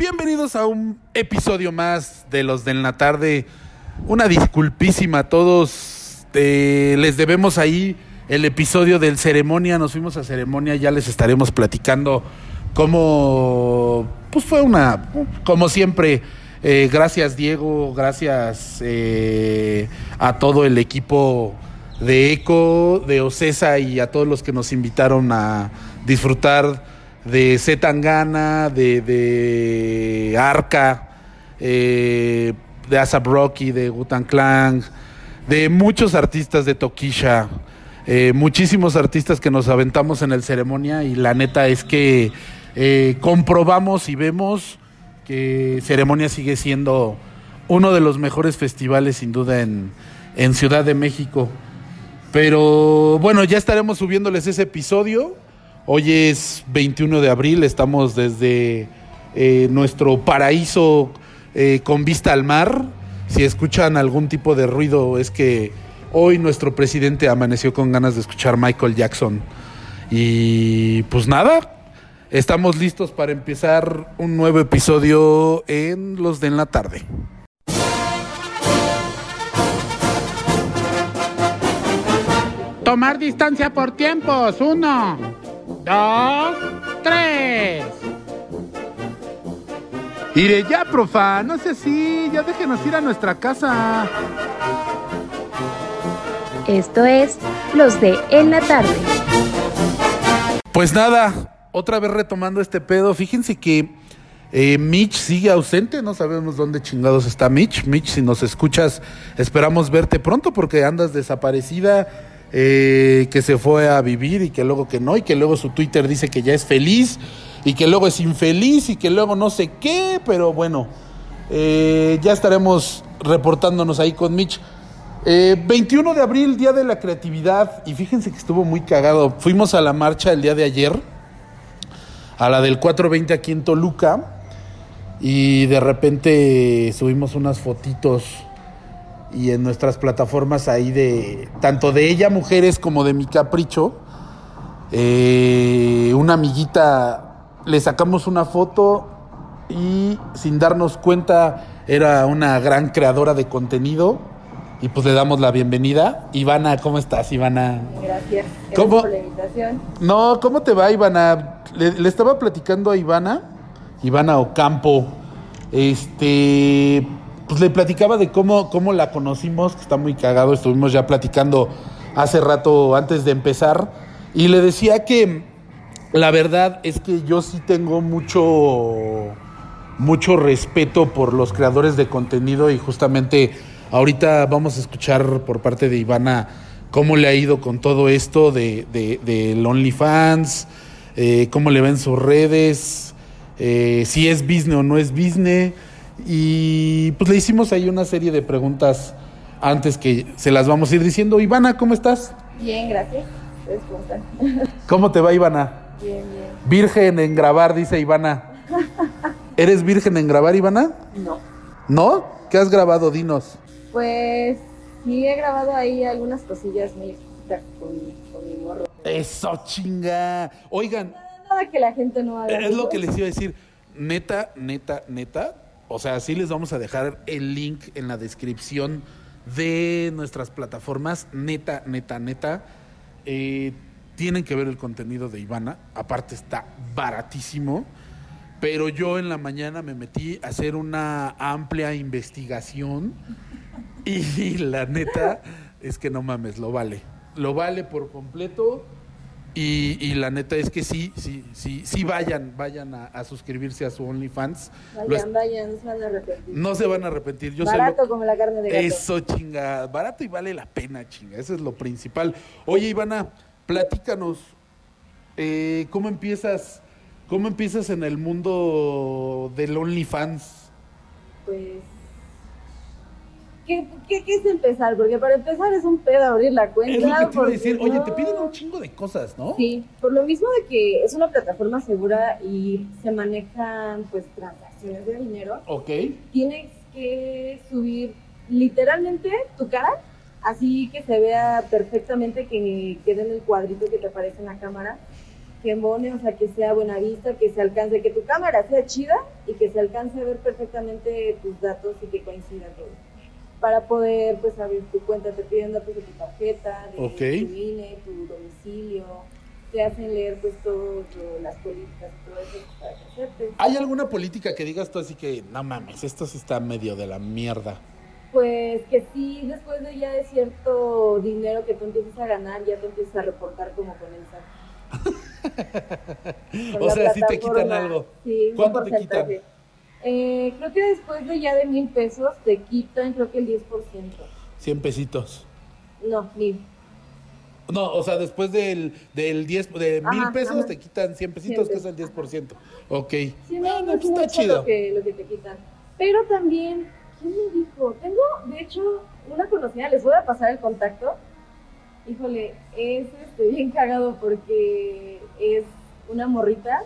Bienvenidos a un episodio más de los de la tarde. Una disculpísima a todos. Les debemos ahí el episodio del ceremonia. Nos fuimos a ceremonia, ya les estaremos platicando cómo pues fue una, como siempre. eh, gracias Diego, gracias eh, a todo el equipo de ECO, de Ocesa y a todos los que nos invitaron a disfrutar de Zetangana, de, de Arca, eh, de Asap Rocky, de Gutan Clan, de muchos artistas de Tokisha, eh, muchísimos artistas que nos aventamos en el ceremonia y la neta es que eh, comprobamos y vemos que ceremonia sigue siendo uno de los mejores festivales sin duda en, en Ciudad de México. Pero bueno, ya estaremos subiéndoles ese episodio. Hoy es 21 de abril, estamos desde eh, nuestro paraíso eh, con vista al mar. Si escuchan algún tipo de ruido es que hoy nuestro presidente amaneció con ganas de escuchar Michael Jackson. Y pues nada, estamos listos para empezar un nuevo episodio en Los de en la tarde. Tomar distancia por tiempos. Uno, dos, tres. Iré ya, profa, no sé si, ya déjenos ir a nuestra casa. Esto es Los de En la Tarde. Pues nada, otra vez retomando este pedo, fíjense que eh, Mitch sigue ausente, no sabemos dónde chingados está Mitch. Mitch, si nos escuchas, esperamos verte pronto porque andas desaparecida, eh, que se fue a vivir y que luego que no, y que luego su Twitter dice que ya es feliz y que luego es infeliz y que luego no sé qué, pero bueno, eh, ya estaremos reportándonos ahí con Mitch. Eh, 21 de abril, Día de la Creatividad, y fíjense que estuvo muy cagado. Fuimos a la marcha el día de ayer, a la del 420 aquí en Toluca, y de repente subimos unas fotitos y en nuestras plataformas ahí de tanto de ella mujeres como de mi capricho, eh, una amiguita le sacamos una foto y sin darnos cuenta era una gran creadora de contenido y pues le damos la bienvenida. Ivana, ¿cómo estás, Ivana? Gracias. Gracias ¿Cómo? por la invitación. No, ¿cómo te va, Ivana? Le, le estaba platicando a Ivana, Ivana Ocampo, este, pues le platicaba de cómo, cómo la conocimos, que está muy cagado, estuvimos ya platicando hace rato antes de empezar, y le decía que la verdad es que yo sí tengo mucho, mucho respeto por los creadores de contenido y justamente ahorita vamos a escuchar por parte de Ivana cómo le ha ido con todo esto de, de, del OnlyFans, eh, cómo le ven sus redes, eh, si es business o no es business. Y pues le hicimos ahí una serie de preguntas antes que se las vamos a ir diciendo. Ivana, ¿cómo estás? Bien, gracias. ¿Ustedes cómo te va, Ivana? Bien, bien. Virgen en grabar, dice Ivana. ¿Eres virgen en grabar, Ivana? No. ¿No? ¿Qué has grabado? Dinos. Pues sí he grabado ahí algunas cosillas con, con mi morro. Eso, chinga. Oigan, Nada que la gente no haga. es lo que les iba a decir. Neta, neta, neta. O sea, sí les vamos a dejar el link en la descripción de nuestras plataformas. Neta, neta, neta. Eh, tienen que ver el contenido de Ivana. Aparte está baratísimo. Pero yo en la mañana me metí a hacer una amplia investigación. Y la neta es que no mames, lo vale. Lo vale por completo. Y, y la neta es que sí, sí, sí, sí vayan, vayan a, a suscribirse a su OnlyFans. Es- Vayan, vayan, no se van a arrepentir. no se van a arrepentir. Yo se lo- Barato como la carne de gato. Eso, chinga. Barato y vale la pena, chinga. Eso es lo principal. Oye, Ivana, platícanos. eh, ¿Cómo empiezas? ¿Cómo empiezas en el mundo del OnlyFans? Pues. ¿Qué, qué, qué es empezar? Porque para empezar es un pedo abrir la cuenta. Es lo que te iba a decir. Oye, te piden un chingo de cosas, ¿no? Sí, por lo mismo de que es una plataforma segura y se manejan pues transacciones de dinero, Ok. tienes que subir literalmente tu cara, así que se vea perfectamente que quede en el cuadrito que te aparece en la cámara, que embone, o sea, que sea buena vista, que se alcance, que tu cámara sea chida y que se alcance a ver perfectamente tus datos y que coincida todo. Para poder pues abrir tu cuenta te piden datos de tu tarjeta, de tu INE, tu domicilio, te hacen leer pues todo, todo, las políticas y todo eso para que aceptes. ¿Hay alguna política que digas tú así que, no mames, esto sí está medio de la mierda? Pues que sí, después de ya de cierto dinero que tú empiezas a ganar, ya te empiezas a reportar como con el SAT. O sea, sí te quitan algo. Sí, ¿Cuánto te porcentaje. Eh, creo que después de ya de mil pesos te quitan creo que el 10%. 100 pesitos. No, mil. No, o sea, después del, del 10, de Ajá, mil pesos ajá. te quitan 100 pesitos, 100 que es el 10%. Ok. Sí, Ah, no, no, pues está es chido. Lo que, lo que te quitan. Pero también, ¿quién me dijo? Tengo, de hecho, una conocida, les voy a pasar el contacto. Híjole, es este, bien cagado porque es una morrita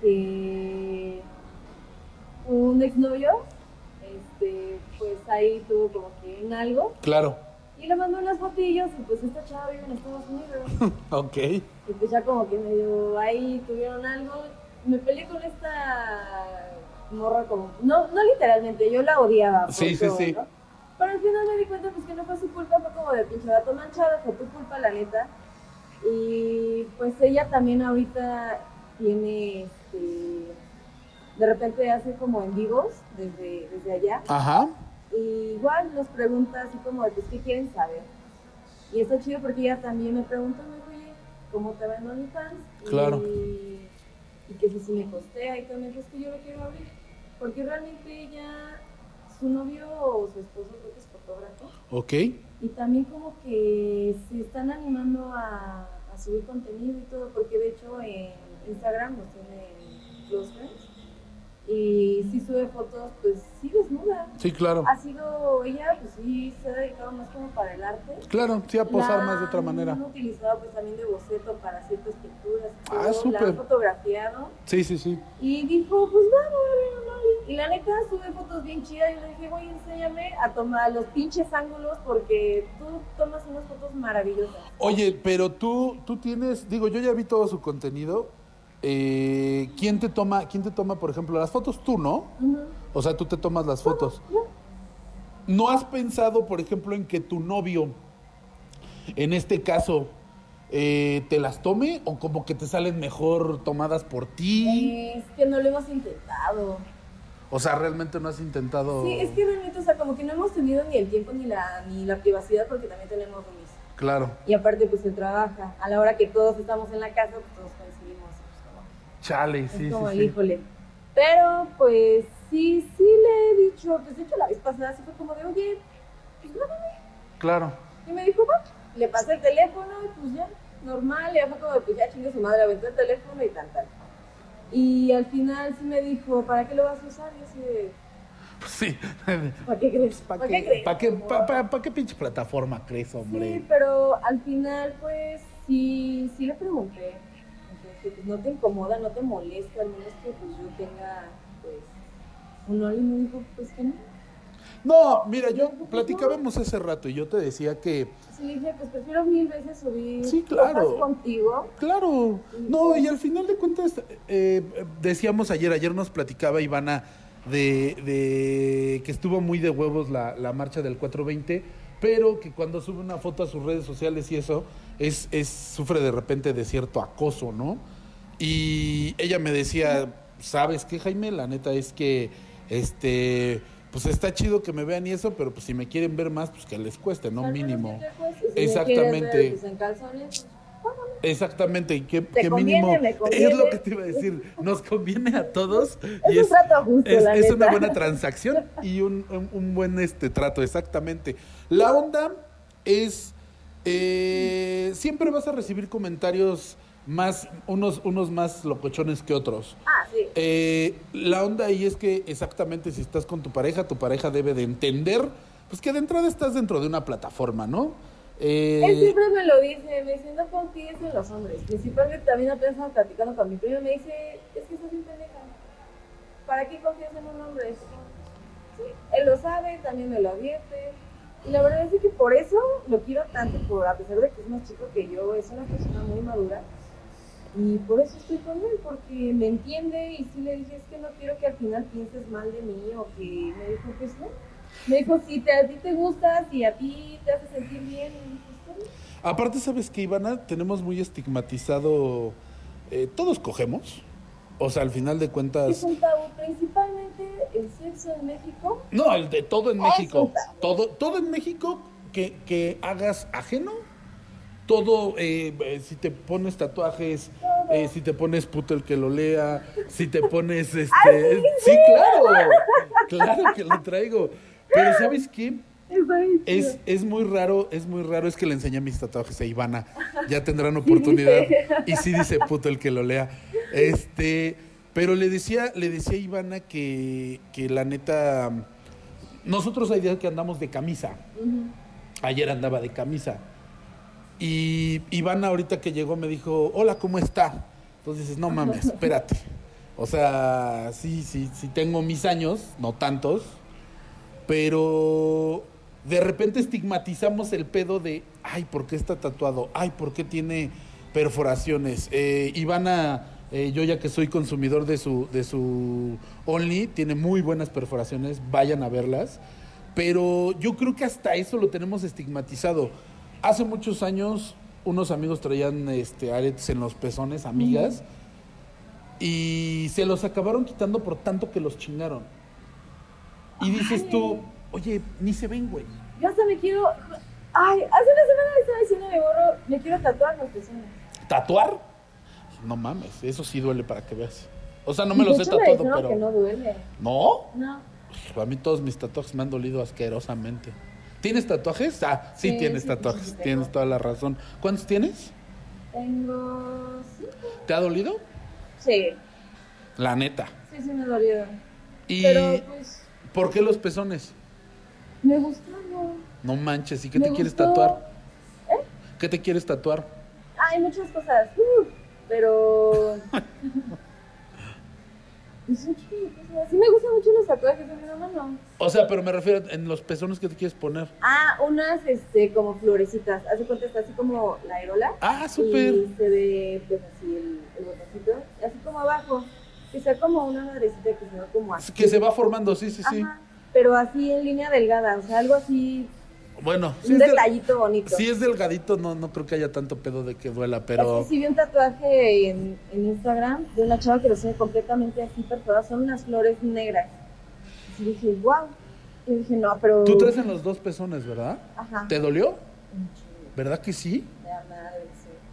que un exnovio, este, pues ahí tuvo como que en algo Claro. y le mandó unas fotillos y pues esta chava vive en Estados Unidos. Ok. Y pues ya como que medio ahí tuvieron algo. Me peleé con esta morra como... No, no literalmente, yo la odiaba. Sí, sí, todo, sí. ¿no? Pero al final me di cuenta pues que no fue su culpa, fue como de pinche gato manchado, fue tu culpa la neta. Y pues ella también ahorita tiene este... De repente hace como en vivos desde, desde allá. Ajá. Y igual nos pregunta así como, de, pues, ¿qué quieren saber? Y está chido porque ella también me pregunta, oye, ¿cómo te va en OnlyFans? Claro. Y, y que si, si me costea y también es que yo lo quiero abrir. Porque realmente ella, su novio o su esposo creo que es fotógrafo. Ok. Y también como que se están animando a, a subir contenido y todo, porque de hecho en Instagram nos tiene Close Friends. Y sí sube fotos, pues sí desnuda. Sí, claro. Ha sido, ella pues sí se ha dedicado más como para el arte. Claro, sí, a posar La más de otra manera. Han utilizado pues también de boceto para ciertas pinturas. Ah, súper. La han fotografiado. Sí, sí, sí. Y dijo, pues vamos Only. Y la neta sube fotos bien chidas. Y le dije, güey, enséñame a tomar los pinches ángulos porque tú tomas unas fotos maravillosas. Oye, pero tú, tú tienes, digo, yo ya vi todo su contenido. Eh, ¿Quién te toma, quién te toma, por ejemplo, las fotos? Tú, ¿no? O sea, tú te tomas las fotos. ¿No has pensado, por ejemplo, en que tu novio, en este caso, eh, te las tome o como que te salen mejor tomadas por ti? Es que no lo hemos intentado. O sea, realmente no has intentado. Sí, es que realmente, o sea, como que no hemos tenido ni el tiempo ni la, ni la privacidad porque también tenemos roomies. Claro. Y aparte, pues él trabaja. A la hora que todos estamos en la casa, pues todos Chale, es sí, como sí, el sí. híjole. Pero, pues sí, sí le he dicho. Pues de hecho, la vez pasada sí fue como de, oye, pues grábame. Claro. Y me dijo, va. Le pasé el teléfono y pues ya, normal. Y ya fue como, de, pues ya chingue su madre, aventó el teléfono y tal, tal. Y al final sí me dijo, ¿para qué lo vas a usar? Y así de, Sí. ¿para qué crees? ¿Para qué qué, crees? pa' qué, Como- pa- pa- pa' qué pinche plataforma crees, hombre? Sí, pero al final, pues, sí, sí le pregunté. Entonces, pues, no te incomoda, no te molesta, al menos que pues yo tenga, pues, un Oli me dijo, pues que no. No, mira, yo platicábamos hace rato y yo te decía que, Sí, dije, pues prefiero mil veces subir Sí, claro. contigo. claro, no, y al final de cuentas, eh, decíamos ayer, ayer nos platicaba Ivana de, de que estuvo muy de huevos la, la marcha del 420, pero que cuando sube una foto a sus redes sociales y eso, es, es sufre de repente de cierto acoso, ¿no? Y ella me decía, ¿sabes qué, Jaime? La neta es que, este, pues está chido que me vean y eso, pero pues si me quieren ver más, pues que les cueste, ¿no? Mínimo. Si me Exactamente. ver, pues, en calzones, pues, Exactamente, y qué, Te qué conviene, mínimo. Es lo que te iba a decir. Nos conviene a todos. Es y un trato justo, es, la es una buena transacción y un, un- un buen este trato, exactamente. La onda es. Eh, siempre vas a recibir comentarios más, unos, unos más locochones que otros. Ah, sí. Eh, la onda ahí es que exactamente si estás con tu pareja, tu pareja debe de entender, pues que de entrada estás dentro de una plataforma, ¿no? Eh, Él siempre me lo dice, me dice, no confíes en los hombres. Principalmente también apenas estaba platicando con mi primo me dice, es que estás bien pendeja. ¿Para qué confías en un hombre? Sí, él lo sabe, también me lo advierte. Y la verdad es que por eso lo quiero tanto, por, a pesar de que es más chico que yo, es una persona muy madura. Y por eso estoy con él, porque me entiende y sí le dije, es que no quiero que al final pienses mal de mí o que me dijo, pues no. Me dijo, si te, a ti te gusta, si a ti te hace sentir bien, pues. Aparte, ¿sabes que Ivana? Tenemos muy estigmatizado. eh, todos cogemos. O sea, al final de Es cuentas. un tabú, principalmente el sexo en México. No, el de todo en Es México. Todo, todo en México que, que hagas ajeno. Todo, eh, eh, si te pones tatuajes, eh, si te pones puto el que lo lea, si te pones este. Sí, sí, claro. Claro que lo traigo. Pero ¿sabes qué? Es, es muy raro, es muy raro, es que le enseñé mis tatuajes a Ivana. Ya tendrán oportunidad. Y sí dice puto el que lo lea. Este, pero le decía, le decía a Ivana que, que la neta. Nosotros hay días que andamos de camisa. Ayer andaba de camisa. Y Ivana ahorita que llegó me dijo, hola, ¿cómo está? Entonces dices, no mames, espérate. O sea, sí, sí, sí tengo mis años, no tantos, pero de repente estigmatizamos el pedo de, ay, ¿por qué está tatuado? Ay, ¿por qué tiene perforaciones? Eh, Ivana, eh, yo ya que soy consumidor de su, de su Only, tiene muy buenas perforaciones, vayan a verlas. Pero yo creo que hasta eso lo tenemos estigmatizado. Hace muchos años, unos amigos traían este, aretes en los pezones, amigas, y se los acabaron quitando por tanto que los chingaron. Y dices tú, oye, ni se ven, güey. Yo hasta me quiero. Ay, hace una semana le estaba diciendo a mi gorro, me quiero tatuar los pezones. ¿Tatuar? No mames, eso sí duele para que veas. O sea, no me los De he hecho, me tatuado, pero. que no duele. ¿No? No. A mí todos mis tatuajes me han dolido asquerosamente. ¿Tienes tatuajes? Ah, sí, Sí, tienes sí, tatuajes, sí, tienes toda la razón. ¿Cuántos tienes? Tengo. Sí. ¿Te ha dolido? Sí, La neta. sí, sí me dolió. ¿Y Pero pues. por qué los pezones? Me gustaron. No manches, ¿y qué Me te quieres tatuar? ¿Eh? ¿Qué te quieres tatuar? Hay muchas cosas. uh, pero. Sí me gustan mucho los tatuajes de mi mamá, no. O sea, pero me refiero en los pezones que te quieres poner. Ah, unas este, como florecitas. Hace cuenta está así como la aerola. Ah, súper. Y se ve pues así el, el botoncito. Así como abajo. Que sea como una madrecita que se ve como así. Que se va formando, sí, sí, sí. Pero así en línea delgada. O sea, algo así. Bueno, un es, detallito bonito. si es delgadito, no, no creo que haya tanto pedo de que duela, Es pero... que sí vi un tatuaje en, en Instagram de una chava que lo tiene completamente así perforado. Son unas flores negras. Y dije, wow. Y dije, no, pero. Tú traes en los dos pezones, ¿verdad? Ajá. ¿Te dolió? Chingo, ¿Verdad que sí? da madre,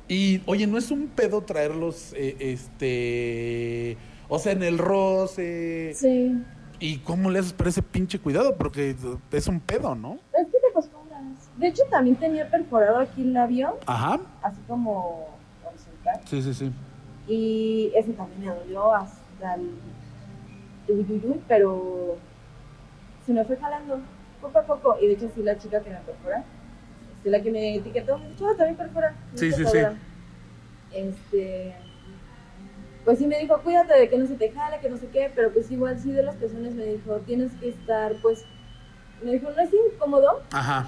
sí. Y, oye, ¿no es un pedo traerlos, eh, este... O sea, en el roce... Sí. ¿Y cómo le haces para ese pinche cuidado? Porque es un pedo, ¿no? Es que. De hecho, también tenía perforado aquí el labio, Ajá. así como horizontal. Sí, sí, sí. Y ese también me dolió hasta el. uy, uy, uy, pero se me fue jalando poco a poco. Y de hecho, sí, la chica que me perfora, este, la que me etiquetó, me dijo, "Ah, también perfora. Sí, sí, tatuadora". Este. Pues sí me dijo, cuídate de que no se te jale, que no sé qué, pero pues igual sí de los pezones me dijo, tienes que estar, pues, me dijo, no es incómodo, Ajá.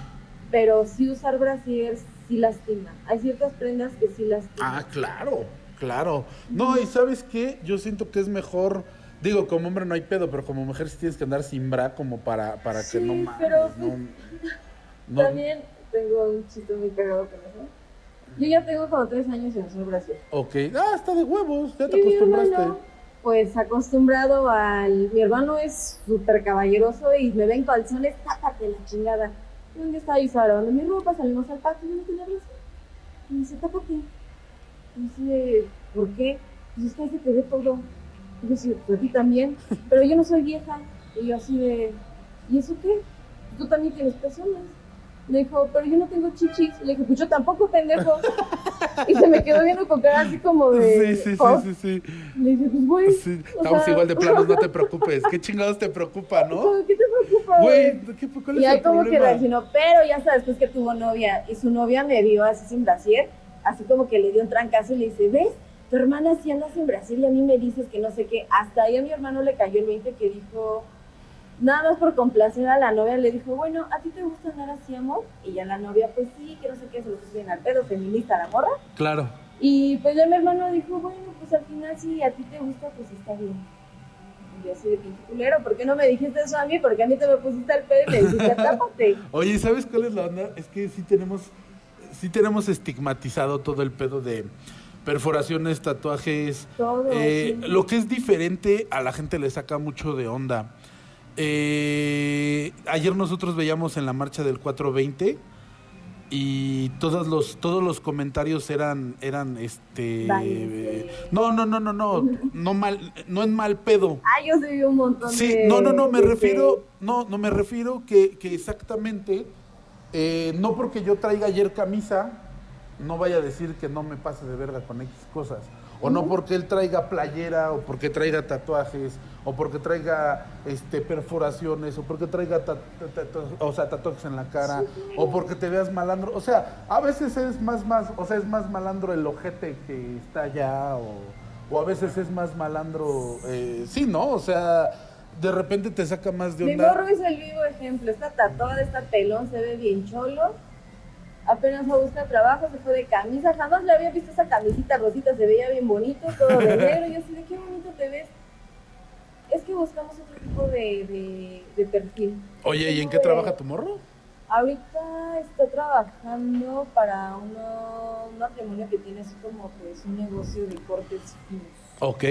Pero sí usar brasier sí lastima. Hay ciertas prendas que sí lastiman. Ah, claro, claro. No, y ¿sabes qué? Yo siento que es mejor... Digo, como hombre no hay pedo, pero como mujer sí tienes que andar sin bra como para, para que no mames. pero- no, no- También tengo un chiste muy cagado con eso. Yo ya tengo como tres años en usar brasier. Ok. Ah, está de huevos, ya te Y mi acostumbraste. hermano, pues acostumbrado al... Mi hermano es súper caballeroso y me ven calzones, tápate la chingada. Día estaba yo lavando mi ropa, salimos al patio y yo no tenía brasier. Y me dice, tápate. Y dice, ¿por qué? Pues es que ahí se te ve todo. Y yo sí, pues a ti también. Pero yo no soy vieja. Y yo así de, ¿y eso qué? Tú también tienes pezones. Me dijo, pero yo no tengo chichis. Le dije, pues yo tampoco, pendejo. y se me quedó viendo con cara así como de. Sí, sí, sí, "Oh". sí, sí. Le dije, pues güey. Sí, Estamos sea, igual de planos, no te preocupes. ¿Qué chingados te preocupa, no? ¿Qué te preocupa, güey? ¿qué, ¿cuál es Y ahí el como que reaccionó, pero ya hasta después que tuvo novia, y su novia me vio así sin brasier, así como que le dio un trancazo y le dice, ¿ves? Tu hermana sí anda sin brasier y a mí me dices que no sé qué. Hasta ahí a mi hermano le cayó el 20 que dijo, nada más por complacer a la novia, le dijo, bueno, ¿a ti te gusta andar así, amor? Y ya la novia, pues sí, que no sé qué, se lo puso bien al pedo, feminista la morra. Claro. Y pues ya mi hermano dijo, bueno, pues al final si a ti te gusta, pues está bien. Y yo así de pinche culero, ¿por qué no me dijiste eso a mí? Porque a mí te me pusiste al pedo y me dijiste, tápate. Oye, ¿sabes cuál es la onda? Es que sí tenemos, sí tenemos estigmatizado todo el pedo de perforaciones, tatuajes. Todo, Eh, sí. Lo que es diferente a la gente le saca mucho de onda. Eh, ayer nosotros veíamos en la marcha del 420 y todos los todos los comentarios eran eran este no no no no no no mal no en mal pedo Ah, yo vi un montón Sí, de... no, no, no, me de- refiero, no, no me refiero que, que exactamente, eh, no porque yo traiga ayer camisa, no vaya a decir que no me pase de verga con X cosas. O no porque él traiga playera, o porque traiga tatuajes, o porque traiga este, perforaciones, o porque traiga ta- ta- ta- o sea, tatuajes en la cara, o porque te veas malandro. O sea, a veces es más, más, o sea, es más malandro el ojete que está allá, o, o a veces es más malandro, eh, sí, ¿no? O sea, de repente te saca más de Mi onda. morro es el vivo ejemplo. Está tatuada, está pelón, se ve bien cholo. Apenas fue a buscar trabajo, se fue de camisa. Jamás le había visto esa camisita rosita, se veía bien bonito, todo de negro. Y yo así de qué bonito te ves. Es que buscamos otro tipo de, de, de perfil. Oye, ¿y en qué de- trabaja tu morro? Ahorita está trabajando para uno- un matrimonio que tiene así como pues un negocio de cortes finos. Ok.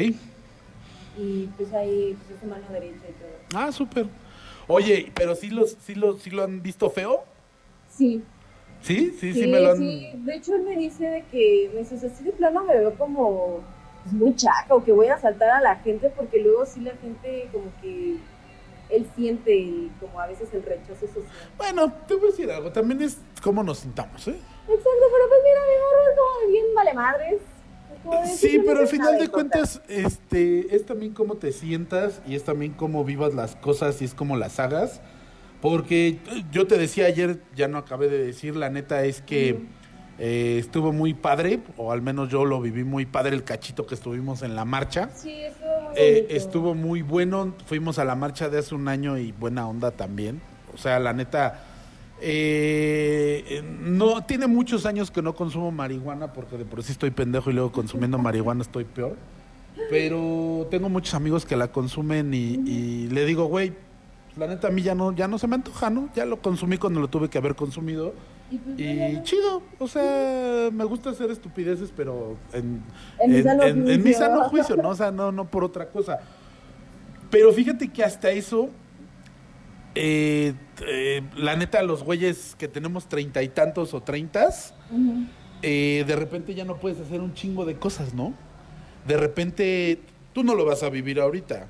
Y pues ahí pues es mano derecha y todo. Ah, súper. Oye, pero sí, los, sí, lo, sí lo han visto feo. Sí, ¿Sí? Sí, sí, Sí, me lo han... sí. De hecho, él me dice de que, me dice, así de plano me veo como pues, muy chaca o que voy a asaltar a la gente porque luego sí la gente como que él siente el- como a veces el rechazo social. Bueno, te voy a decir algo. También es cómo nos sintamos, ¿eh? Exacto, pero pues mira, mi es como bien vale madres. Como Sí, pero al final de contar. cuentas, este, es también cómo te sientas y es también cómo vivas las cosas y es cómo las hagas. Porque eh, yo te decía ayer, ya no acabé de decir, la neta es que eh, estuvo muy padre, o al menos yo lo viví muy padre el cachito que estuvimos en la marcha. Sí, eso Eh, estuvo muy bueno. Fuimos a la marcha de hace un año y buena onda también. O sea, la neta, eh, no tiene muchos años que no consumo marihuana porque de por sí estoy pendejo y luego consumiendo marihuana estoy peor. Pero tengo muchos amigos que la consumen y, y le digo, güey, la neta a mí ya no, ya no se me antoja, ¿no? Ya lo consumí cuando lo tuve que haber consumido. Y, pues, Y chido, o sea, me gusta hacer estupideces, pero en, En sano en- en mi juicio. sano juicio, ¿no? O sea, no, no por otra cosa. Pero fíjate que hasta eso, eh, eh, la neta, los güeyes que tenemos treinta y tantos o treintas, eh, de repente ya no puedes hacer un chingo de cosas, ¿no? De repente, tú no lo vas a vivir ahorita,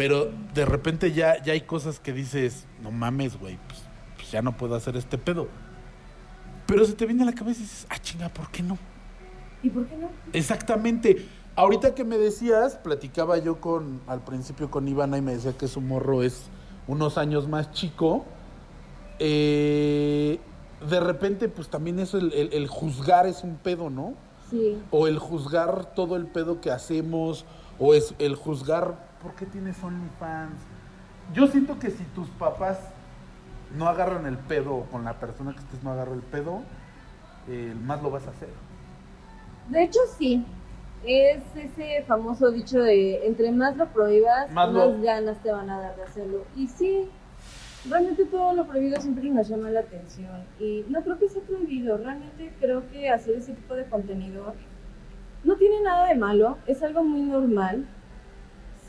pero de repente ya, ya hay cosas que dices, no mames, güey, pues, pues ya no puedo hacer este pedo. Pero se te viene a la cabeza y dices, ah, chinga, ¿por qué no? ¿Y por qué no? Exactamente. Ahorita que me decías, platicaba yo con, al principio con Ivana y me decía que su morro es unos años más chico. Eh, de repente, pues también eso, el, el- el juzgar es un pedo, ¿no? Sí. O el juzgar todo el pedo que hacemos, o es el juzgar por qué tienes OnlyFans. Yo siento que si tus papás no agarran el pedo, con la persona que estés no agarra el pedo, eh, más lo vas a hacer. De hecho, sí. Es ese famoso dicho de entre más lo prohíbas, Más más, lo- ganas te van a dar de hacerlo. Y sí, realmente todo lo prohibido siempre nos llama la atención. Y no creo que sea prohibido, realmente creo que hacer ese tipo de contenido no tiene nada de malo, es algo muy normal.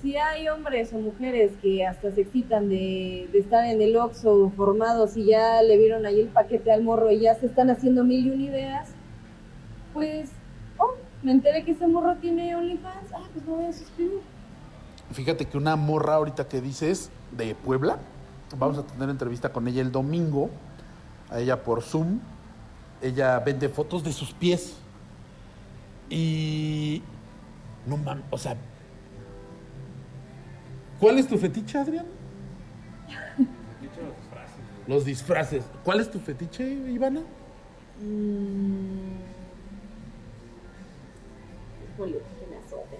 Si hay hombres o mujeres que hasta se excitan de, estar en el Oxxo formados y ya le vieron ahí el paquete al morro y ya se están haciendo mil y un ideas, pues, oh, me enteré que ese morro tiene OnlyFans, ah, pues me voy a suscribir. Fíjate que una morra ahorita que dices de Puebla, vamos a tener entrevista con ella el domingo, a ella por Zoom. Ella vende fotos de sus pies. Y no mames, o sea, ¿cuál es tu fetiche, Adrián? Los disfraces. ¿Cuál es tu fetiche, Ivana? Híjole, que me azoten.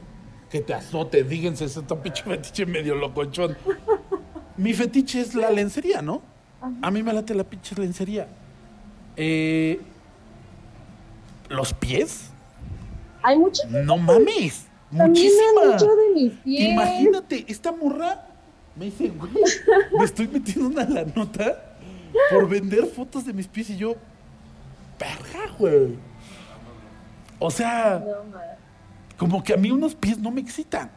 Que te azote, díganse, ese está pinche fetiche medio locochón. Mi fetiche es la lencería, ¿no? A mí me late la pinche lencería. Eh, los pies, Hay mucho. No mames. Muchísima. me han dicho de mis pies. Imagínate, esta morra me dice, güey, me estoy metiendo una la nota por vender fotos de mis pies y yo, verga, güey. O sea, No, como que a mí unos pies no me excitan.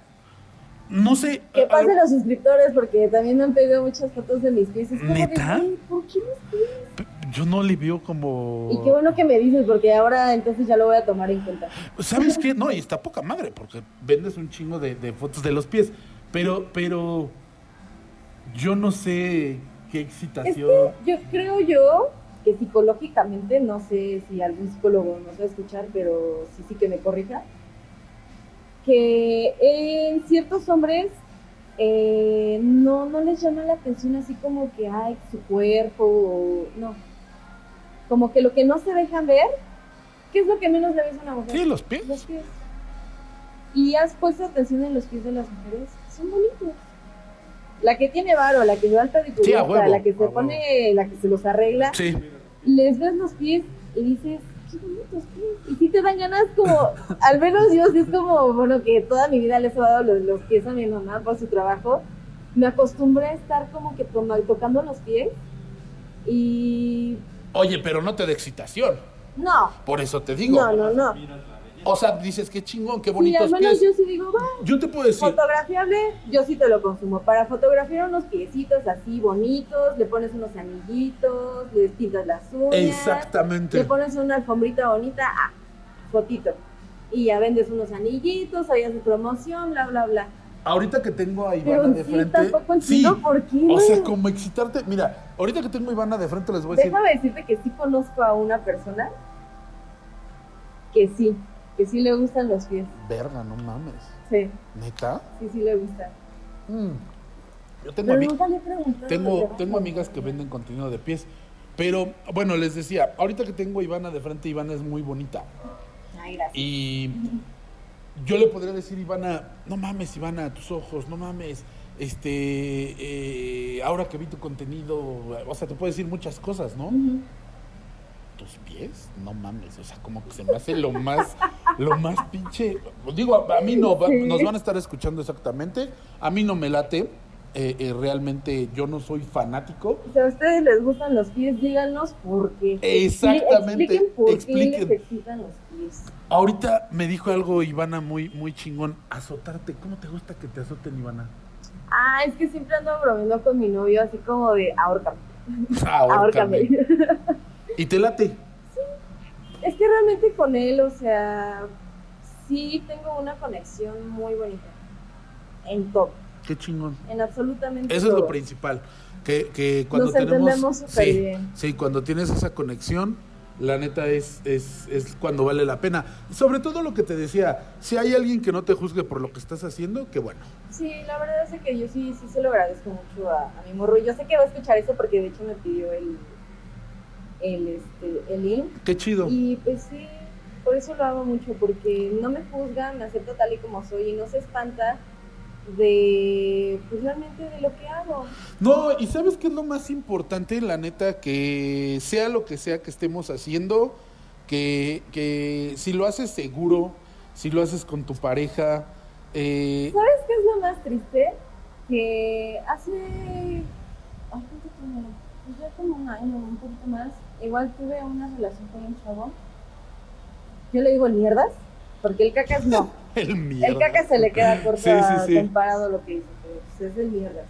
No sé. Que pasen los suscriptores porque también me han pedido muchas fotos de mis pies. Es como de, ¿Neta? güey, ¿Por qué mis pies? Yo no le veo como. Y qué bueno que me dices porque ahora entonces ya lo voy a tomar en cuenta. ¿Sabes qué? No, y está poca madre, porque vendes un chingo de, de fotos de los pies. Pero, pero. Yo no sé qué Es excitación. que yo creo yo que psicológicamente, no sé si algún psicólogo nos va a escuchar, pero sí, sí que me corrija, que en ciertos hombres eh, no, no les llama la atención así como que, ay, su cuerpo, o, no. Como que lo que no se dejan ver, ¿qué es lo que menos le ves a una mujer? Sí, los pies. Los pies. Y has puesto atención en los pies de las mujeres, son bonitos. La que tiene varo, la que va al pedicurista, Sí, a huevo, la que se pone, la que se los arregla, Sí. les ves los pies y dices, qué bonitos pies. Y si te dan ganas como, al menos yo sí es como, bueno, que toda mi vida les he dado los, los pies a mi mamá por su trabajo. Me acostumbré a estar como que tocando los pies y Oye, pero no te da excitación. no, Por eso te digo. no, no, no. O sea, dices qué chingón, qué Sí, bonitos al menos pies. yo sí digo, va, Yo te puedo decir. Fotografiable, yo sí te lo consumo. Para fotografiar unos piecitos así bonitos, le pones unos anillitos, le pintas las uñas. Exactamente. Le pones una alfombrita bonita, ah, fotito. Y ya vendes unos anillitos, ahí haces promoción, bla, bla, bla. Ahorita que tengo a Pero Ivana de sí, frente. tampoco entiendo sí. por qué. O sea, como excitarte. Mira, ahorita que tengo a Ivana de frente, les voy a decir. Déjame decirte que sí conozco a una persona que sí, que sí le gustan los pies. Verga, no mames. Sí, ¿Neta? sí, sí le gustan. Mm. Yo tengo, Pero nunca le he preguntado. tengo, tengo amigas que venden contenido de pies. Pero, bueno, les decía, ahorita que tengo a Ivana de frente, Ivana es muy bonita. Ay, gracias. Y yo le podría decir, Ivana, no mames, Ivana, tus ojos, no mames. Este, eh, ahora que vi tu contenido, o sea, te puedo decir muchas cosas, ¿no? Tus pies, no mames, o sea, como que se me hace lo más, lo más pinche. Digo, a, a mí no, va- nos van a estar escuchando exactamente. A mí no me late. Eh, eh, realmente yo no soy fanático. Si a ustedes les gustan los pies, díganos por qué. Exactamente, Expliquen por expliquen. qué les excitan los pies. Ahorita me dijo algo Ivana muy, muy chingón. Azotarte. ¿Cómo te gusta que te azoten, Ivana? Ah, es que siempre ando bromeando con mi novio, así como de ahórcame. Ahórcame. ¿Y te late? es que realmente con él, o sea, sí tengo una conexión muy bonita. En todo, Qué chingón. en absolutamente Eso es lo todo. principal. Que, que cuando Nos tenemos. entendemos súper sí, bien. sí, cuando tienes esa conexión, la neta es, es, es cuando vale la pena. Sobre todo lo que te decía, si hay alguien que no te juzgue por lo que estás haciendo, qué bueno. Sí, la verdad es que yo sí, sí se lo agradezco mucho a, a mi morro. Yo sé que va a escuchar eso porque de hecho me pidió el, el, este, el link. Qué chido. Y pues sí, por eso lo hago mucho, porque no me juzga, me acepta tal y como soy y no se espanta de, pues realmente de lo que hago. No, y sabes qué es lo más importante, la neta, que sea lo que sea que estemos haciendo, que, que si lo haces seguro, si lo haces con tu pareja, eh, ¿Sabes qué es lo más triste? Que hace, ay. Pues ya como un año, un poquito más, igual tuve una relación con un chavo. Yo le digo mierdas, porque el cacas no. el mierda. El caca se le queda corto Sí, sí, sí. comparado a lo que hizo, pero pues es del mierda.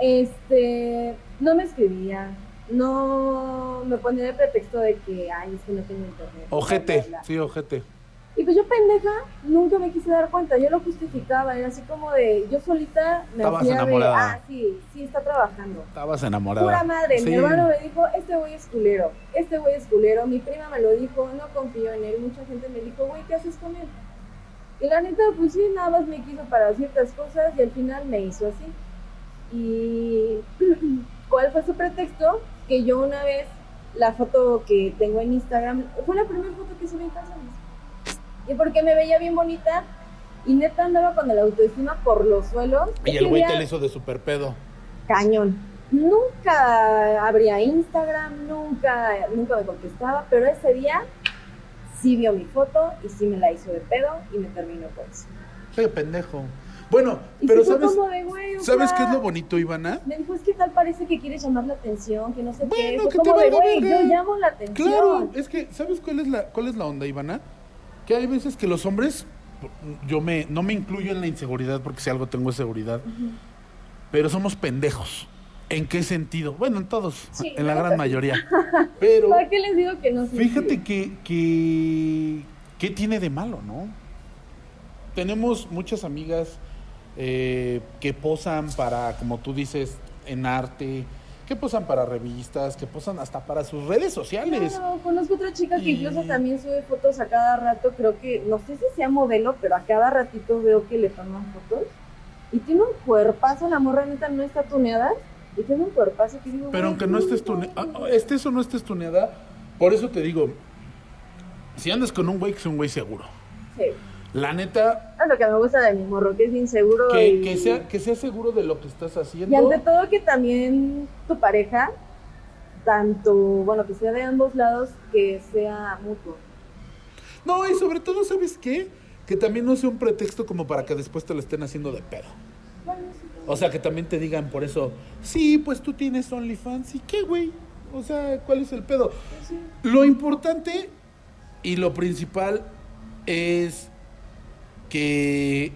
Este, no me escribía, no me ponía de pretexto de que, ay, es que no tengo internet. Ojete, sí, ojete. Y pues yo pendeja, nunca me quise dar cuenta, yo lo justificaba, era así como de, yo solita me Estabas hacía enamorada. de, ah, sí, sí, está trabajando. Estabas enamorada. Pura madre, Sí. mi hermano me dijo, este güey es culero, este güey es culero, mi prima me lo dijo, no confío en él, mucha gente me dijo, güey, ¿qué haces con él? Y la neta, pues sí, nada más me quiso para ciertas cosas y al final me hizo así. Y ¿cuál fue su pretexto? Que yo una vez, la foto que tengo en Instagram, fue la primera foto que subí en calzones. Y porque me veía bien bonita y neta andaba con el autoestima por los suelos. Y el güey te le hizo de super pedo. cañón. Nunca abría Instagram, nunca, nunca me contestaba, pero ese día sí vio mi foto y sí me la hizo de pedo y me terminó por eso. Qué pendejo. Bueno, Y pero ¿sabes, como de, güey, o ¿sabes sea, qué es lo bonito, Ivana? Me dijo, es que tal parece que quieres llamar la atención, que no sé qué. Bueno, que te como de, verga. yo llamo la atención. Claro, es que, ¿sabes cuál es la, cuál es la onda, Ivana? Que hay veces que los hombres, yo me, no me incluyo en la inseguridad porque si algo tengo es seguridad, pero somos pendejos. ¿En qué sentido? Bueno, en todos, Sí, en la gran mayoría. Pero ¿Para qué les digo que no? Fíjate que, que, ¿qué tiene de malo, no? Tenemos muchas amigas eh, que posan para, como tú dices, en arte, que posan para revistas, que posan hasta para sus redes sociales. Claro, conozco otra chica que Y- incluso también sube fotos a cada rato, creo que, no sé si sea modelo, pero a cada ratito veo que le toman fotos. Y tiene un cuerpazo, la morra neta no está tuneada, y tiene un cuerpazo que digo... Pero aunque no estés tuneada, estés o no estés tuneada, por eso te digo, si andas con un güey que es un güey seguro. Sí, La neta, es lo que me gusta de mi morro, que es inseguro que, y... que sea, que sea seguro de lo que estás haciendo. Y ante todo que también tu pareja, tanto, bueno, que sea de ambos lados, que sea mutuo. No, y sobre todo, ¿sabes qué? Que también no sea un pretexto como para que después te lo estén haciendo de pedo. Bueno, sí, O sea, que también te digan por eso, sí, pues tú tienes OnlyFans, ¿y qué, güey? O sea, ¿cuál es el pedo? sí. Lo importante y lo principal es que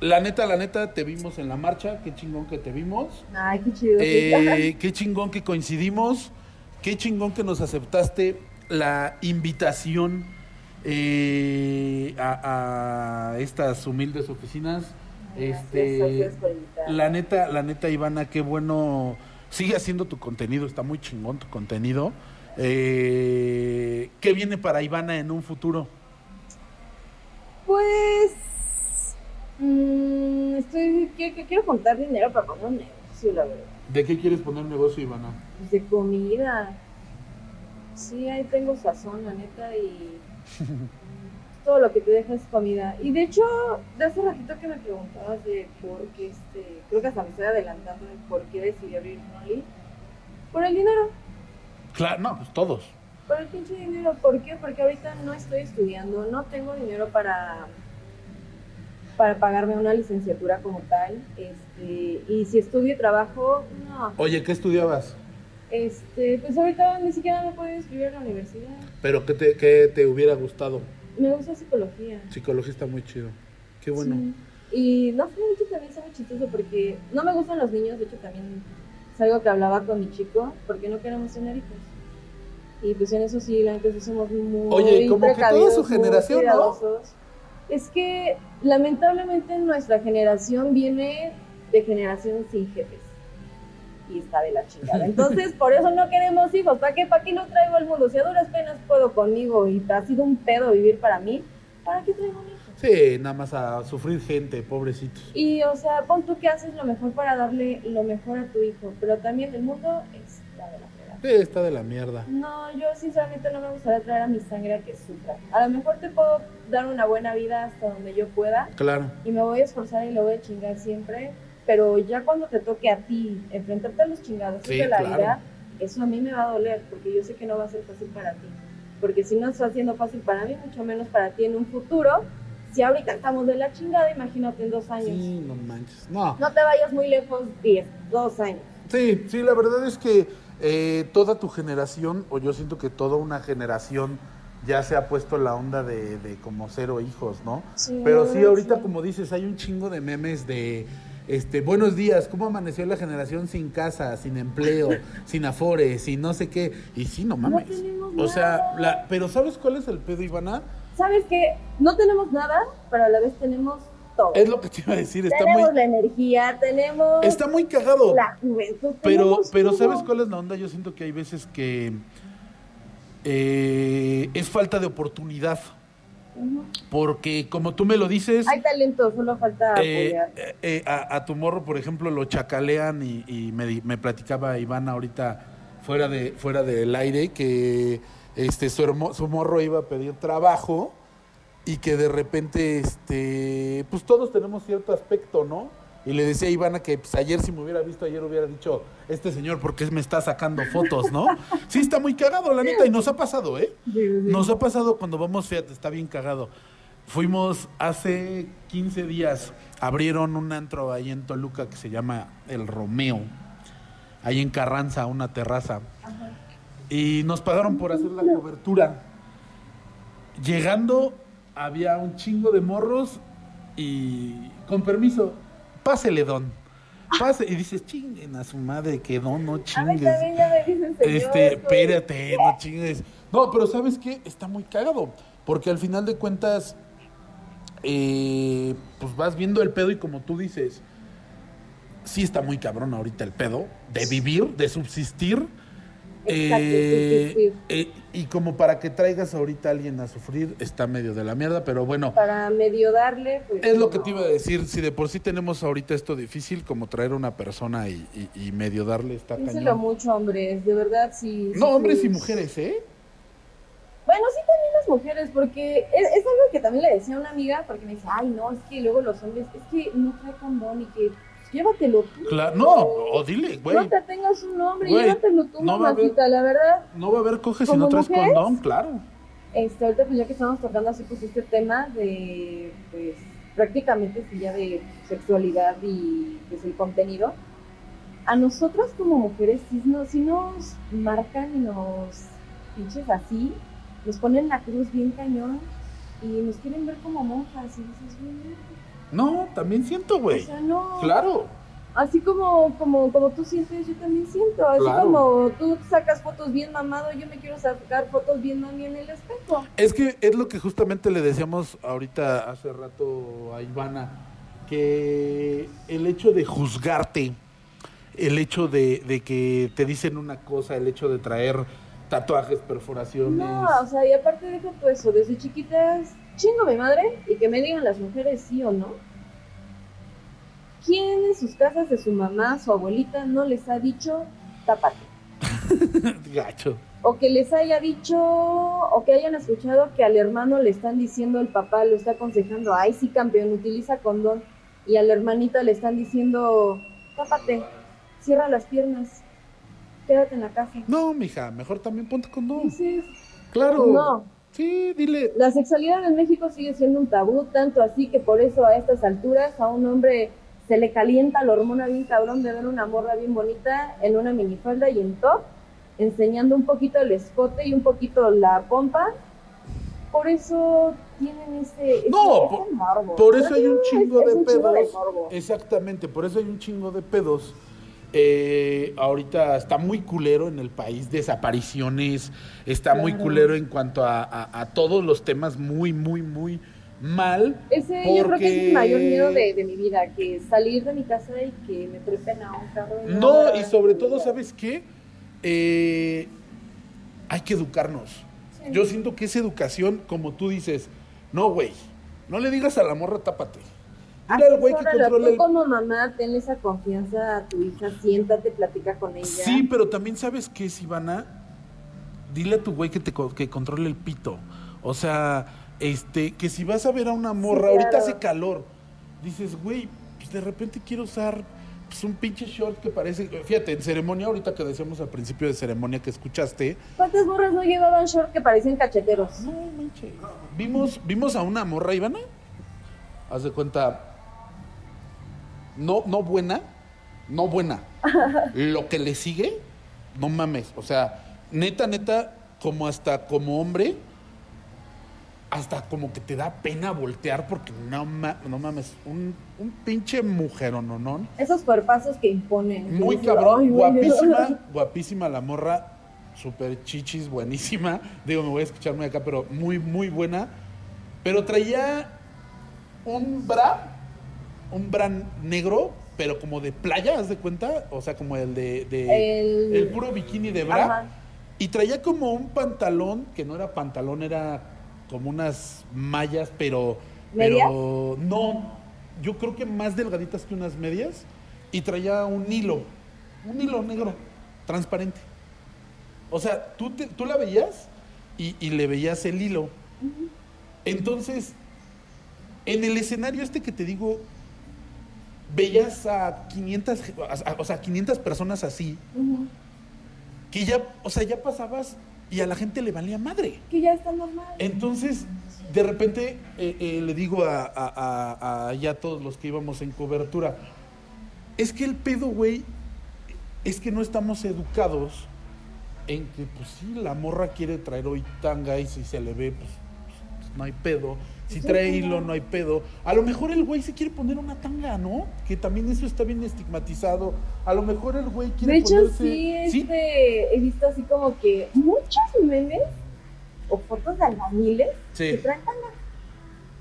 la neta, la neta, te vimos en la marcha, qué chingón que te vimos. Ay, qué chido. Eh, qué chingón que coincidimos, qué chingón que nos aceptaste la invitación eh, a, a estas humildes oficinas. Gracias, Este, gracias por invitarme. la neta, la neta, Ivana, qué bueno. Sigue haciendo tu contenido, está muy chingón tu contenido. Eh, ¿Qué viene para Ivana en un futuro? Pues. mm, estoy. Quiero, quiero contar dinero para poner un negocio, la verdad. ¿De qué quieres poner negocio, Ivana? Pues de comida. Sí, ahí tengo sazón, la neta, y. Todo lo que te deja es comida. Y de hecho, de hace ratito que me preguntabas de por qué este. Creo que hasta me estoy adelantando de por qué decidí abrir Only. Por el dinero. Claro, no, pues todos. Por el pinche dinero, ¿por qué? Porque ahorita no estoy estudiando, no tengo dinero para para pagarme una licenciatura como tal, este, y si estudio y trabajo, no, Oye, ¿qué estudiabas? este, pues ahorita ni siquiera me puedo inscribir a la universidad. Pero ¿qué te, qué te hubiera gustado? Me gusta psicología. Psicología está muy chido. Qué bueno. Sí. Y no de hecho también está muy chistoso porque no me gustan los niños, de hecho también es algo que hablaba con mi chico, porque no queremos tener hijos. Y pues en eso sí, la sí somos muy Oye, como que toda su generación, ¿no? Es que lamentablemente nuestra generación viene de generación sin jefes. Y está de la chingada. Entonces, por eso no queremos hijos. ¿Para qué? ¿Para qué lo traigo al mundo? Si a duras penas puedo conmigo y ha sido un pedo vivir para mí, ¿para qué traigo un hijo? Sí, nada más a sufrir gente, pobrecitos. Y, o sea, pon tú que haces lo mejor para darle lo mejor a tu hijo, pero también el mundo está de la fregada. Sí, está de la mierda. No, yo sinceramente no me gustaría traer a mi sangre a que sufra. A lo mejor te puedo dar una buena vida hasta donde yo pueda Claro. y me voy a esforzar y lo voy a chingar siempre, pero ya cuando te toque a ti enfrentarte a los chingados Sí, de la claro. vida, eso a mí me va a doler porque yo sé que no va a ser fácil para ti. Porque si no está siendo fácil para mí, mucho menos para ti en un futuro. Si ahorita estamos de la chingada, imagínate en dos años. Sí, no manches. No. No te vayas muy lejos, 10, dos años. Sí, sí, la verdad es que eh, toda tu generación, o yo siento que toda una generación ya se ha puesto la onda de, de como cero hijos, ¿no? Sí, Pero sí, sí. ahorita como dices, hay un chingo de memes de, este, buenos días, ¿cómo amaneció la generación sin casa, sin empleo, sin afores, sin no sé qué? Y sí, no mames. tenemos o sea, la, pero ¿sabes cuál es el pedo, Ivana? ¿Sabes qué? No tenemos nada, pero a la vez tenemos todo. Es lo que te iba a decir, está tenemos muy, la energía, tenemos está muy cagado. la juventud. Pero, pero todo. ¿sabes cuál es la onda? Yo siento que hay veces que eh, es falta de oportunidad. Porque como tú me lo dices, Hay talento, solo falta eh, apoyar. eh, a, a tu morro, por ejemplo, lo chacalean y, y me, platicaba Iván ahorita fuera, de, fuera del aire que este, su, hermo- su morro iba a pedir trabajo y que de repente, este, pues todos tenemos cierto aspecto, ¿no? Y le decía a Ivana que pues, ayer si me hubiera visto, ayer hubiera dicho, este señor, ¿por qué me está sacando fotos, no? Sí, está muy cagado, la neta, y nos ha pasado, ¿eh? Nos ha pasado cuando vamos, fíjate, está bien cagado. Fuimos hace 15 días, abrieron un antro ahí en Toluca que se llama El Romeo, ahí en Carranza, una terraza. Y nos pagaron por hacer la cobertura. Llegando, había un chingo de morros y con permiso, pásele, don. Pase, y dices, chinguen a su madre, que don, no A mí chingues. ya me dicen señor. Este, espérate, no chingues. No, pero ¿sabes qué? Está muy cagado. Porque al final de cuentas, eh, pues vas viendo el pedo y como tú dices, sí está muy cabrón ahorita el pedo de vivir, de subsistir. Exacto, Eh, eh, y como para que traigas ahorita a alguien a sufrir, está medio de la mierda, pero bueno. Para medio darle, pues. Es lo que te iba a decir, si de por sí tenemos ahorita esto difícil, como traer a una persona y, y- y medio darle esta Piénselo cañón. mucho, hombres, de verdad, sí. No, hombres y mujeres, ¿eh? Bueno, sí también las mujeres, porque es, es algo que también le decía a una amiga, porque me dice, ay, no, es que luego los hombres, es que no trae condón y que llévatelo tú. Claro, no, o dile, güey. No te tengas un hombre, Güey, llévatelo tú, no haber- la verdad. No va a haber coge si ¿Como no traes mujeres? condón, claro. Este, ahorita pues ya que estamos tocando así pues este tema de, pues, prácticamente sí ya de sexualidad y pues el contenido, a nosotras como mujeres sí, no, sí nos marcan y nos pinches así, nos ponen la cruz bien cañón y nos quieren ver como monjas y dices, güey, No, también siento, o güey. sea, no, Claro. así como, como, como tú sientes, yo también siento, así Claro. como tú sacas fotos bien mamado, yo me quiero sacar fotos bien mami en el espejo. Es que es lo que justamente le decíamos ahorita hace rato a Ivana, que el hecho de juzgarte, el hecho de, de que te dicen una cosa, el hecho de traer tatuajes, perforaciones. No, o sea, y aparte deja todo eso, desde chiquitas, chingo mi madre y que me digan las mujeres sí o no. ¿Quién en sus casas de su mamá, su abuelita, no les ha dicho tápate? Gacho. O que les haya dicho, o que hayan escuchado que al hermano le están diciendo, el papá lo está aconsejando, ay sí campeón, utiliza condón, y a la hermanita le están diciendo, tápate, cierra las piernas, quédate en la casa. No, mija, mejor también ponte condón. Claro. no, Sí, dile. La sexualidad en México sigue siendo un tabú, tanto así que por eso a estas alturas a un hombre se le calienta la hormona bien cabrón de ver una morra bien bonita en una minifalda y en top, enseñando un poquito el escote y un poquito la pompa. Por eso tienen ese, No, ese por-. Por eso hay un es- chingo es de un chingo de pedos. Exactamente, por eso hay un chingo de pedos. Eh, ahorita está muy culero en el país, desapariciones, está muy culero en cuanto a, a- a todos los temas muy, muy, muy mal. Ese yo creo que es mi mayor miedo de, de mi vida, que salir de mi casa y que me trepen a un carro. No, y sobre todo. ¿sabes qué? Eh, hay que educarnos. Sí. Yo siento que esa educación, como tú dices, no, güey, no le digas a la morra tápate. Dile al güey que controle tú el... como mamá, tenle esa confianza a tu hija, siéntate, platica con ella. Sí, pero también sabes qué es, Ivana. Dile a tu güey que te que controle el pito. O sea, este, que si vas a ver a una morra, ahorita claro. hace calor. Dices, güey, pues de repente quiero usar pues, un pinche short que parece. Fíjate, en ceremonia, ahorita que decíamos al principio de ceremonia que escuchaste. ¿Cuántas morras no llevaban short que parecían cacheteros? No manches. Vimos, vimos a una morra, Ivana. Haz de cuenta. No, no buena. No buena. Lo que le sigue, no mames. O sea, neta, neta, como hasta como hombre, hasta como que te da pena voltear porque no, ma- no mames. Un, un pinche mujerón, ¿no? no? Esos cuerpazos que imponen. Muy Que cabrón, guapísima, guapísima la morra, super chichis, buenísima. Digo, me voy a escuchar muy acá, pero muy, muy buena. Pero traía un bra, un bra negro, pero como de playa, ¿haz de cuenta? O sea, como el de, de- El- el puro bikini de bra. Ajá. Y traía como un pantalón, que no era pantalón, era como unas mallas, pero... ¿Medias? Pero no, yo creo que más delgaditas que unas medias. Y traía un hilo, un hilo negro, transparente. O sea, tú, te- tú la veías y, y le veías el hilo. Entonces, en el escenario este que te digo, veías a 500, a- o sea, 500 personas así, que ya, o sea, ya pasabas y a la gente le valía madre. Que ya está normal. Entonces, de repente eh, eh, le digo a- a ya todos los que íbamos en cobertura, es que el pedo, güey, es que no estamos educados en que, pues sí, la morra quiere traer hoy tanga y si se le ve, pues, pues, no hay pedo. Si trae hilo, no. hay pedo. A lo mejor el güey se quiere poner una tanga, ¿no? Que también eso está bien estigmatizado. A lo mejor el güey quiere De hecho, ponerse... sí, ¿Sí? he visto así como que muchos memes o fotos de albañiles Sí. que traen tanga.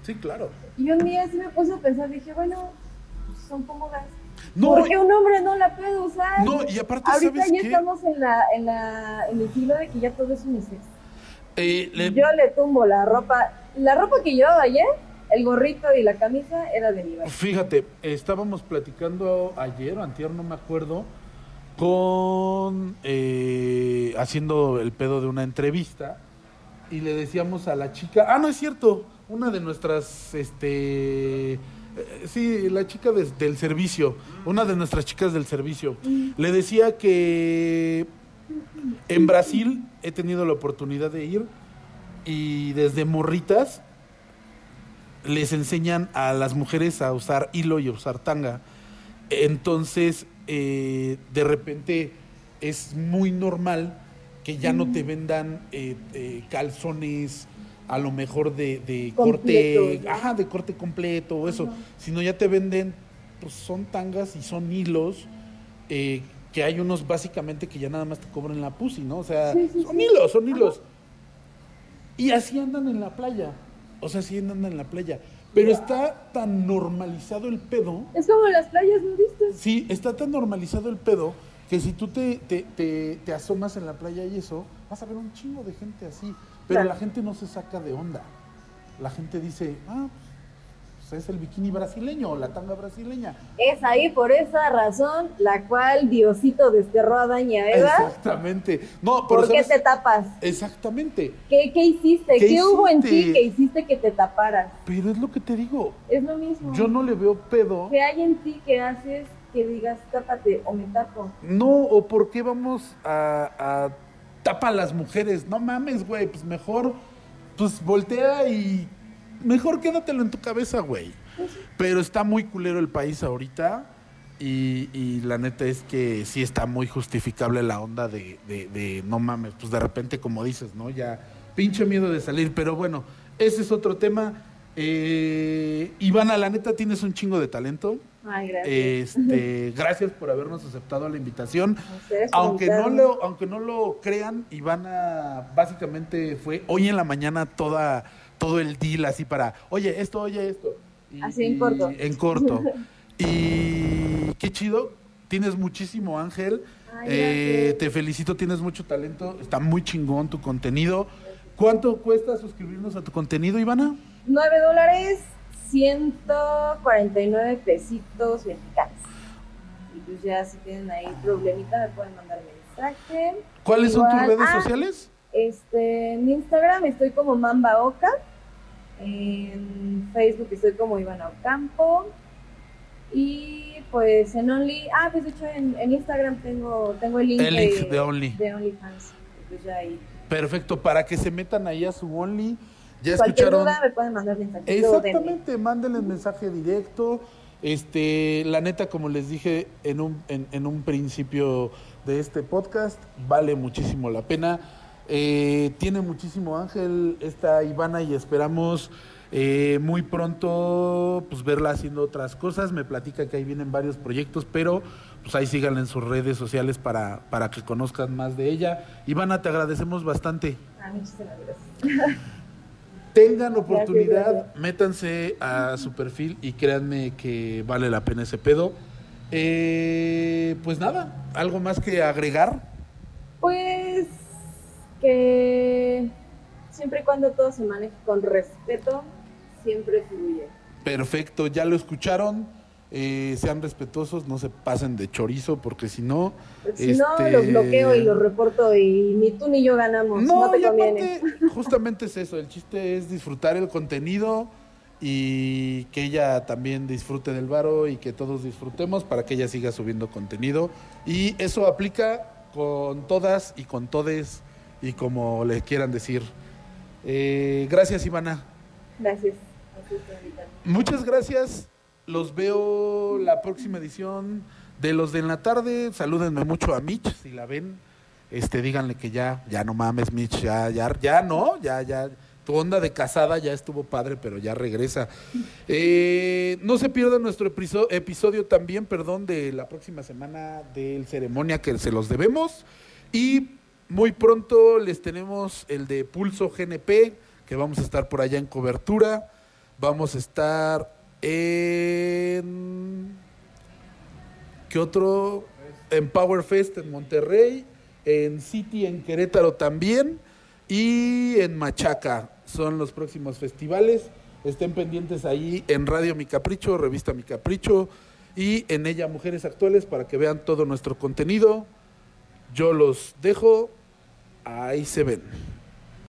Sí, claro. Y un día sí me puse a pensar, dije, bueno, pues son cómodas. No, ¿Por qué un hombre no la puede usar? no, y aparte, Ahorita ¿sabes ya qué? estamos en, la, en, la, en el siglo de que ya todo es unisex. Eh, le- Yo le tumbo la ropa. La ropa que llevaba ayer, el gorrito y la camisa, era de mi Fíjate, estábamos platicando ayer o antier, no me acuerdo, con eh, haciendo el pedo de una entrevista y le decíamos a la chica, ah, no es cierto, una de nuestras, este, eh, sí, la chica del servicio, una de nuestras chicas del servicio, le decía que en Brasil he tenido la oportunidad de ir y desde morritas les enseñan a las mujeres a usar hilo y a usar tanga. Entonces, eh, de repente es muy normal que ya no te vendan eh, eh, calzones a lo mejor de, de corte, ajá, de corte completo o eso, sino ya te venden, pues son tangas y son hilos, eh, que hay unos básicamente que ya nada más te cobran la pussy, ¿no? O sea, Sí, sí, son sí. hilos, son hilos. Y así andan en la playa. O sea, así andan en la playa. Pero está tan normalizado el pedo. Es como las playas nudistas. Sí, está tan normalizado el pedo que si tú te, te, te- te asomas en la playa y eso, vas a ver un chingo de gente así. Pero Claro. la gente no se saca de onda. La gente dice, ah, pues es el bikini brasileño o la tanga brasileña. Es ahí por esa razón la cual Diosito desterró a Adán y a Eva. Exactamente. No, pero ¿Por qué te tapas? Exactamente. ¿Qué, qué hiciste? ¿Qué ¿Qué, hubo en ti que hiciste que te taparas? Pero es lo que te digo. Es lo mismo. Yo no le veo pedo. ¿Qué hay en ti que haces que digas tápate o me tapo? No, o por qué vamos a, a tapa a las mujeres. No mames, güey, pues mejor, pues voltea y mejor quédatelo en tu cabeza, güey. Pero está muy culero el país ahorita y, y la neta es que sí está muy justificable la onda de, de- de no mames, pues de repente como dices, ¿no? Ya pinche miedo de salir, pero bueno, ese es otro tema. Eh, Ivana, la neta tienes un chingo de talento. Ay, gracias. Este, gracias por habernos aceptado la invitación. Aunque no, lo, aunque no lo crean, Ivana básicamente fue hoy en la mañana toda, todo el deal así para, oye, esto, oye, esto. Y- Así en y- corto. En corto. y qué chido, tienes muchísimo ángel. Ay, Eh, te felicito, tienes mucho talento, está muy chingón tu contenido. ¿Cuánto cuesta suscribirnos a tu contenido, Ivana? 9 dólares, 149 pesitos mexicanos. Y pues ya si tienen ahí problemita me pueden mandar mensaje. ¿Cuáles son tus redes ah, sociales? Este, en Instagram estoy como Mamba Oca. En Facebook estoy como Ivana Ocampo. Y pues en Only, ah, pues de hecho en, en Instagram tengo, tengo el link, El link de Only. de OnlyFans. Pues ya ahí. Perfecto, para que se metan ahí a su Only. Ya Cualquier escucharon. duda me pueden mandar mensaje. Exactamente, mándenles mensaje directo. Este, la neta, como les dije en un, en, en un principio de este podcast, vale muchísimo la pena. Eh, tiene muchísimo ángel esta Ivana y esperamos eh, muy pronto pues verla haciendo otras cosas. Me platica que ahí vienen varios proyectos, pero pues ahí síganla en sus redes sociales para, para que conozcan más de ella. Ivana, te agradecemos bastante. Ah, muchísimas gracias. Tengan oportunidad, gracias. métanse a su perfil y créanme que vale la pena ese pedo. Eh, pues nada, algo más que agregar. Pues que siempre y cuando todo se maneje con respeto, siempre fluye. Perfecto, ya lo escucharon. Eh, sean respetuosos, no se pasen de chorizo, porque si no. Porque Si no, este, los bloqueo y los reporto y ni tú ni yo ganamos. No, No, te conviene. aparte, justamente es eso. El chiste es disfrutar el contenido. y que ella también disfrute del varo y que todos disfrutemos para que ella siga subiendo contenido. Y eso aplica con todas y con todes y como le quieran decir. Eh, gracias, Ivana. Gracias. Muchas gracias. Los veo la próxima edición de los de en la tarde. Salúdenme mucho a Mitch si la ven. Este, díganle que ya, ya no mames, Mitch, ya, ya, ya no, ya, ya. Tu onda de casada ya estuvo padre, pero ya regresa. Eh, no se pierdan nuestro episo- episodio también, perdón, de la próxima semana del ceremonia que se los debemos. Y muy pronto les tenemos el de Pulso GNP, que vamos a estar por allá en cobertura. Vamos a estar en. ¿Qué otro? En Power Fest en Monterrey, en City en Querétaro también y en Machaca. Son los próximos festivales. Estén pendientes ahí en Radio Mi Capricho, Revista Mi Capricho y en ella Mujeres Actuales para que vean todo nuestro contenido. Yo los dejo. Ahí se ven.